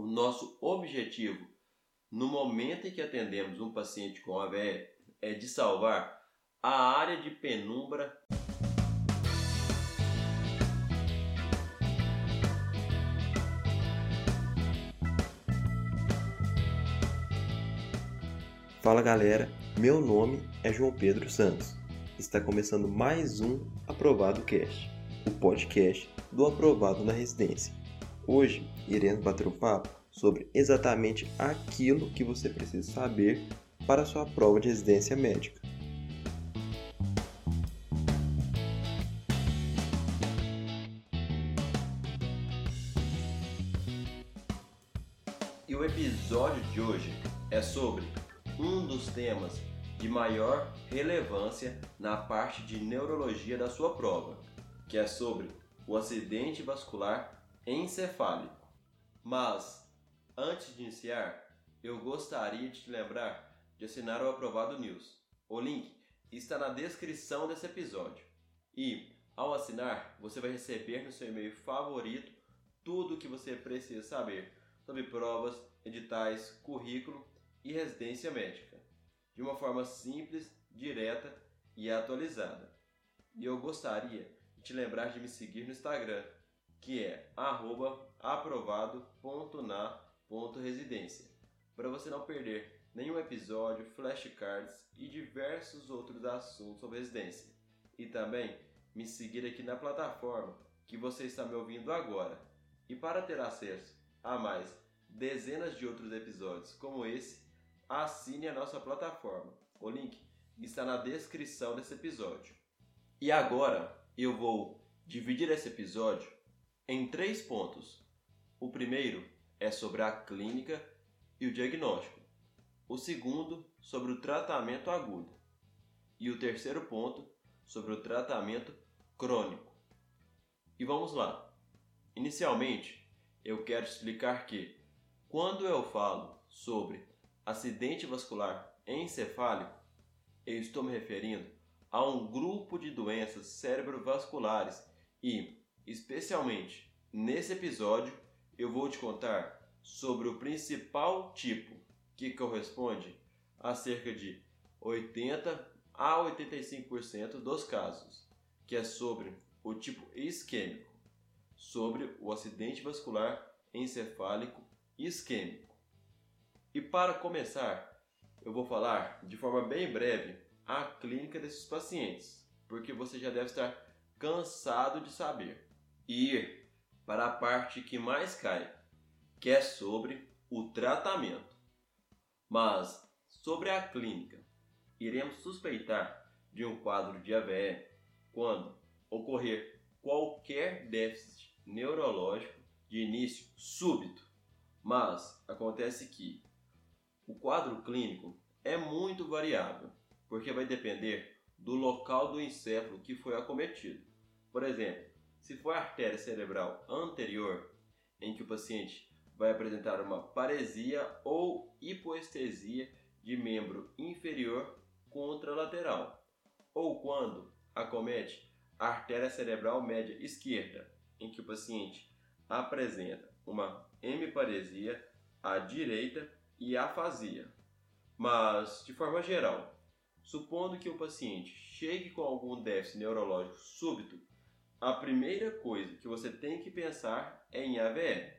o nosso objetivo no momento em que atendemos um paciente com AVE é de salvar a área de penumbra Fala galera, meu nome é João Pedro Santos. Está começando mais um Aprovado Cast, o podcast do Aprovado na Residência. Hoje iremos bater um papo sobre exatamente aquilo que você precisa saber para sua prova de residência médica. E o episódio de hoje é sobre um dos temas de maior relevância na parte de neurologia da sua prova, que é sobre o acidente vascular encefálico. Mas, antes de iniciar, eu gostaria de te lembrar de assinar o Aprovado News. O link está na descrição desse episódio. E, ao assinar, você vai receber no seu e-mail favorito tudo o que você precisa saber sobre provas, editais, currículo e residência médica, de uma forma simples, direta e atualizada. E eu gostaria de te lembrar de me seguir no Instagram, que é aprovado.na.residência, para você não perder nenhum episódio, flashcards e diversos outros assuntos sobre residência. E também me seguir aqui na plataforma que você está me ouvindo agora. E para ter acesso a mais dezenas de outros episódios como esse, assine a nossa plataforma. O link está na descrição desse episódio. E agora eu vou dividir esse episódio em três pontos. O primeiro é sobre a clínica e o diagnóstico. O segundo, sobre o tratamento agudo. E o terceiro ponto, sobre o tratamento crônico. E vamos lá. Inicialmente, eu quero explicar que, quando eu falo sobre acidente vascular encefálico, eu estou me referindo a um grupo de doenças cerebrovasculares e especialmente nesse episódio eu vou te contar sobre o principal tipo que corresponde a cerca de 80 a 85% dos casos, que é sobre o tipo isquêmico, sobre o acidente vascular encefálico isquêmico. E para começar, eu vou falar de forma bem breve a clínica desses pacientes, porque você já deve estar cansado de saber ir para a parte que mais cai, que é sobre o tratamento. Mas sobre a clínica, iremos suspeitar de um quadro de AVE quando ocorrer qualquer déficit neurológico de início súbito. Mas acontece que o quadro clínico é muito variável, porque vai depender do local do encéfalo que foi acometido. Por exemplo, se for artéria cerebral anterior, em que o paciente vai apresentar uma paresia ou hipoestesia de membro inferior contralateral, ou quando acomete a artéria cerebral média esquerda, em que o paciente apresenta uma hemiparesia à direita e afasia. Mas, de forma geral, supondo que o paciente chegue com algum déficit neurológico súbito a primeira coisa que você tem que pensar é em AVE.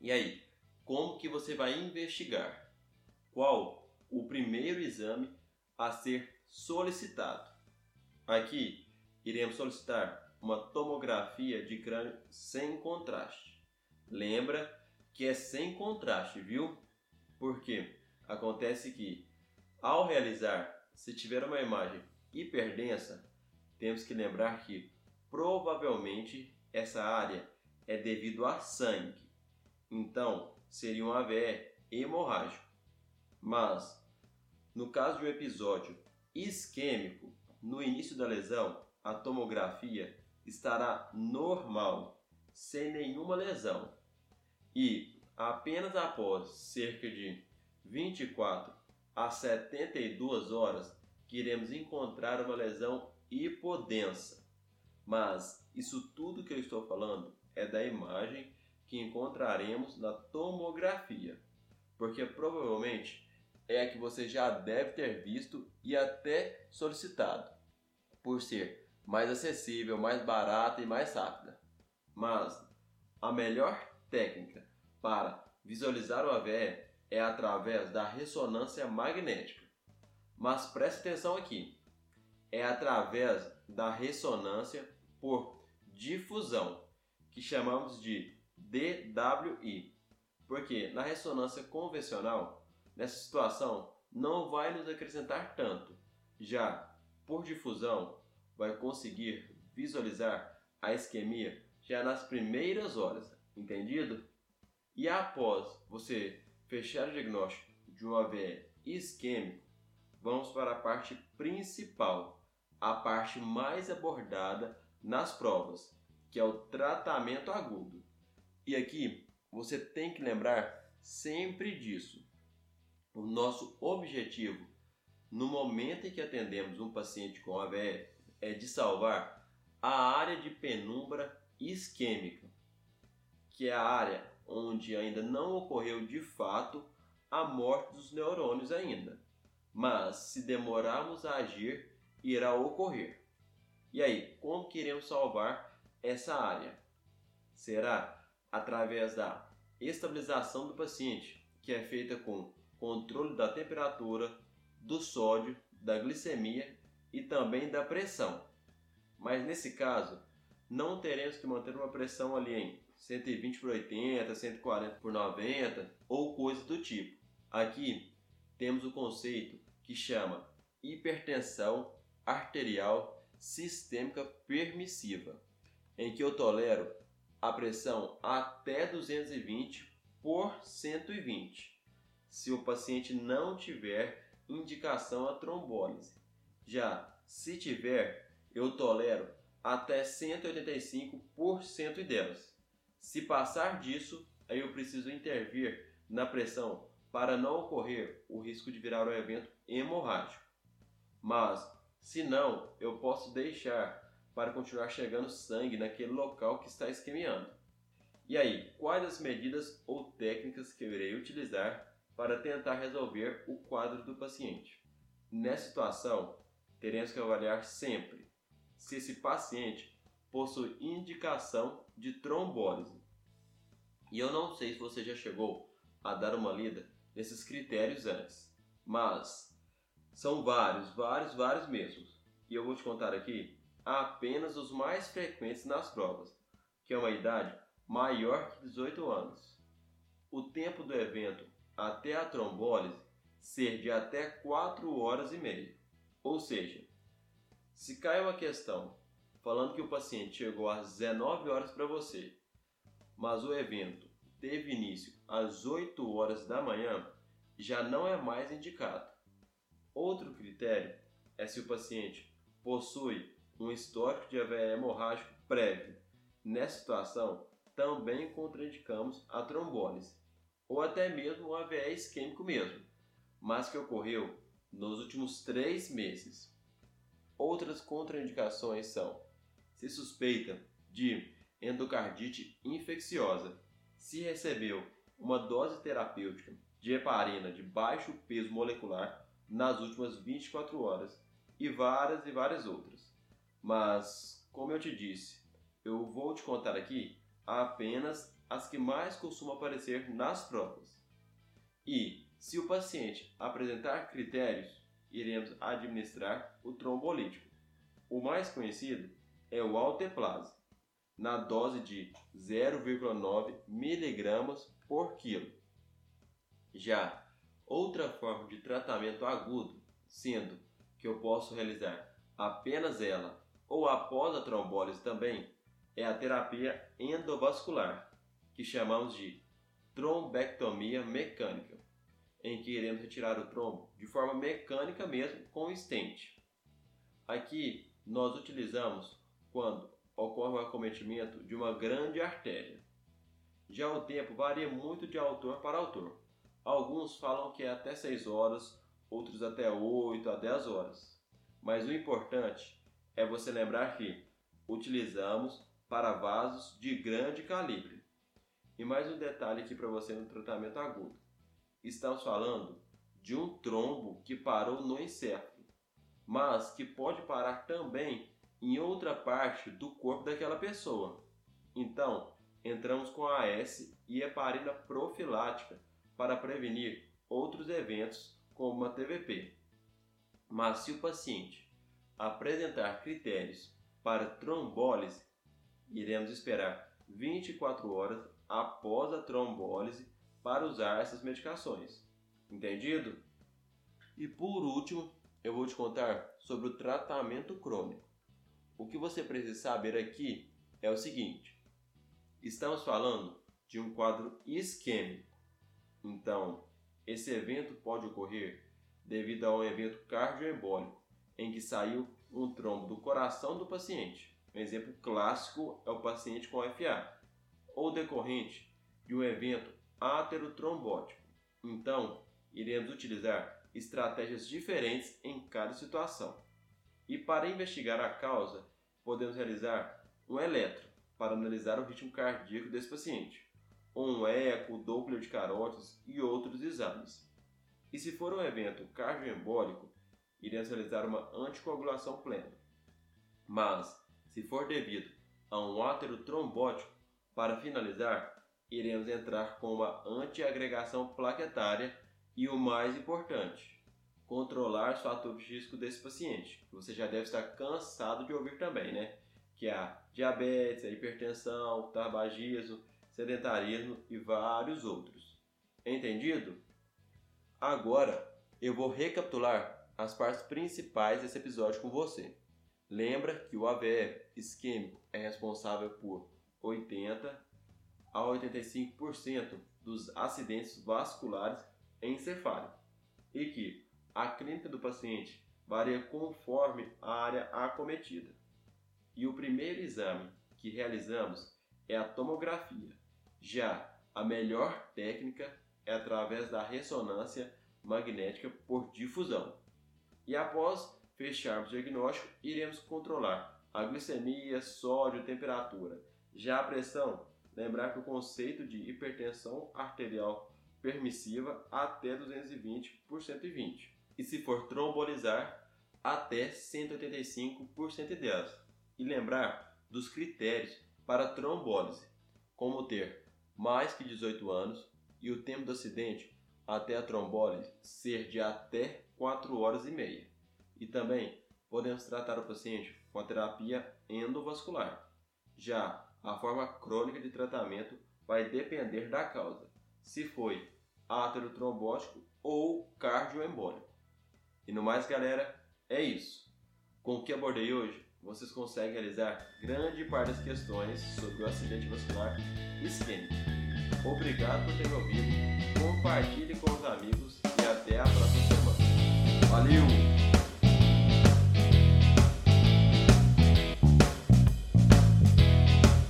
E aí, como que você vai investigar? Qual o primeiro exame a ser solicitado? Aqui iremos solicitar uma tomografia de crânio sem contraste. Lembra que é sem contraste, viu? Porque acontece que ao realizar, se tiver uma imagem hiperdensa, temos que lembrar que provavelmente essa área é devido a sangue. Então, seria um AVE hemorrágico. Mas, no caso de um episódio isquêmico, no início da lesão, a tomografia estará normal, sem nenhuma lesão. E apenas após cerca de 24 a 72 horas que iremos encontrar uma lesão hipodensa. Mas isso tudo que eu estou falando é da imagem que encontraremos na tomografia, porque provavelmente é a que você já deve ter visto e até solicitado, por ser mais acessível, mais barata e mais rápida. Mas a melhor técnica para visualizar o AVE é através da ressonância magnética. Mas preste atenção aqui, é através da ressonância por difusão, que chamamos de DWI. Porque na ressonância convencional, nessa situação, não vai nos acrescentar tanto. Já por difusão, vai conseguir visualizar a isquemia já nas primeiras horas, entendido? E após você fechar o diagnóstico de um AVE isquêmico, vamos para a parte principal, a parte mais abordada nas provas, que é o tratamento agudo. E aqui você tem que lembrar sempre disso. O nosso objetivo no momento em que atendemos um paciente com AVE é de salvar a área de penumbra isquêmica, que é a área onde ainda não ocorreu de fato a morte dos neurônios ainda. Mas se demorarmos a agir, irá ocorrer. E aí, como queremos salvar essa área? Será através da estabilização do paciente, que é feita com controle da temperatura, do sódio, da glicemia e também da pressão. Mas nesse caso, não teremos que manter uma pressão ali em 120 por 80, 140 por 90 ou coisa do tipo. Aqui temos o conceito que chama hipertensão arterial sistêmica permissiva, em que eu tolero a pressão até 220 por 120, se o paciente não tiver indicação a trombólise. Já se tiver, eu tolero até 185 por cento delas. Se passar disso, aí eu preciso intervir na pressão para não ocorrer o risco de virar um evento hemorrágico. Mas, se não, eu posso deixar para continuar chegando sangue naquele local que está esquemiando. E aí, quais as medidas ou técnicas que eu irei utilizar para tentar resolver o quadro do paciente? Nessa situação, teremos que avaliar sempre se esse paciente possui indicação de trombólise. E eu não sei se você já chegou a dar uma lida nesses critérios antes, mas são vários, vários, vários mesmos. E eu vou te contar aqui apenas os mais frequentes nas provas, que é uma idade maior que 18 anos. O tempo do evento até a trombólise ser de até 4 horas e meia. Ou seja, se cai uma questão falando que o paciente chegou às 19 horas para você, mas o evento teve início às 8 horas da manhã, já não é mais indicado. Outro critério é se o paciente possui um histórico de AVE hemorrágico prévio. Nessa situação, também contraindicamos a trombólise, ou até mesmo o AVE isquêmico mesmo, mas que ocorreu nos últimos três meses. Outras contraindicações são se suspeita de endocardite infecciosa, se recebeu uma dose terapêutica de heparina de baixo peso molecular nas últimas 24 horas e várias e várias outras. Mas, como eu te disse, eu vou te contar aqui apenas as que mais costumam aparecer nas provas. E, se o paciente apresentar critérios, iremos administrar o trombolítico. O mais conhecido é o alteplase, na dose de 0,9 mg por quilo. Já outra forma de tratamento agudo, sendo que eu posso realizar apenas ela ou após a trombólise também, é a terapia endovascular, que chamamos de trombectomia mecânica, em que iremos retirar o trombo de forma mecânica mesmo com o stent. Aqui nós utilizamos quando ocorre o acometimento de uma grande artéria. Já o tempo varia muito de autor para autor. Alguns falam que é até 6 horas, outros até 8 a 10 horas. Mas o importante é você lembrar que utilizamos para vasos de grande calibre. E mais um detalhe aqui para você no tratamento agudo. Estamos falando de um trombo que parou no encéfalo, mas que pode parar também em outra parte do corpo daquela pessoa. Então, entramos com a AS e heparina profilática para prevenir outros eventos como uma TVP. Mas se o paciente apresentar critérios para trombólise, iremos esperar 24 horas após a trombólise para usar essas medicações. Entendido? E por último, eu vou te contar sobre o tratamento crônico. O que você precisa saber aqui é o seguinte: estamos falando de um quadro isquêmico. Então, esse evento pode ocorrer devido a um evento cardioembólico, em que saiu um trombo do coração do paciente. Um exemplo clássico é o paciente com FA, ou decorrente de um evento aterotrombótico. Então, iremos utilizar estratégias diferentes em cada situação. E para investigar a causa, podemos realizar um eletro para analisar o ritmo cardíaco desse paciente, um eco, Doppler de carótidos e outros exames. E se for um evento cardioembólico, iremos realizar uma anticoagulação plena. Mas, se for devido a um átero trombótico, para finalizar, iremos entrar com uma antiagregação plaquetária e o mais importante, controlar os fatores de risco desse paciente, você já deve estar cansado de ouvir também, né? Que é a diabetes, a hipertensão, tabagismo, sedentarismo e vários outros. Entendido? Agora eu vou recapitular as partes principais desse episódio com você. Lembra que o AVE isquêmico é responsável por 80 a 85% dos acidentes vasculares encefálicos e que a clínica do paciente varia conforme a área acometida. E o primeiro exame que realizamos é a tomografia. Já a melhor técnica é através da ressonância magnética por difusão. E após fecharmos o diagnóstico, iremos controlar a glicemia, sódio, temperatura. Já a pressão, lembrar que o conceito de hipertensão arterial permissiva até 220 por 120. E se for trombolizar, até 185 por 110. E lembrar dos critérios para trombólise, como ter mais que 18 anos, e o tempo do acidente até a trombólise ser de até 4 horas e meia. E também podemos tratar o paciente com a terapia endovascular. Já a forma crônica de tratamento vai depender da causa, se foi aterotrombótico ou cardioembólico. E no mais, galera, é isso. Com o que abordei hoje, vocês conseguem realizar grande parte das questões sobre o acidente vascular isquêmico. Obrigado por ter me ouvido, compartilhe com os amigos e até a próxima semana. Valeu!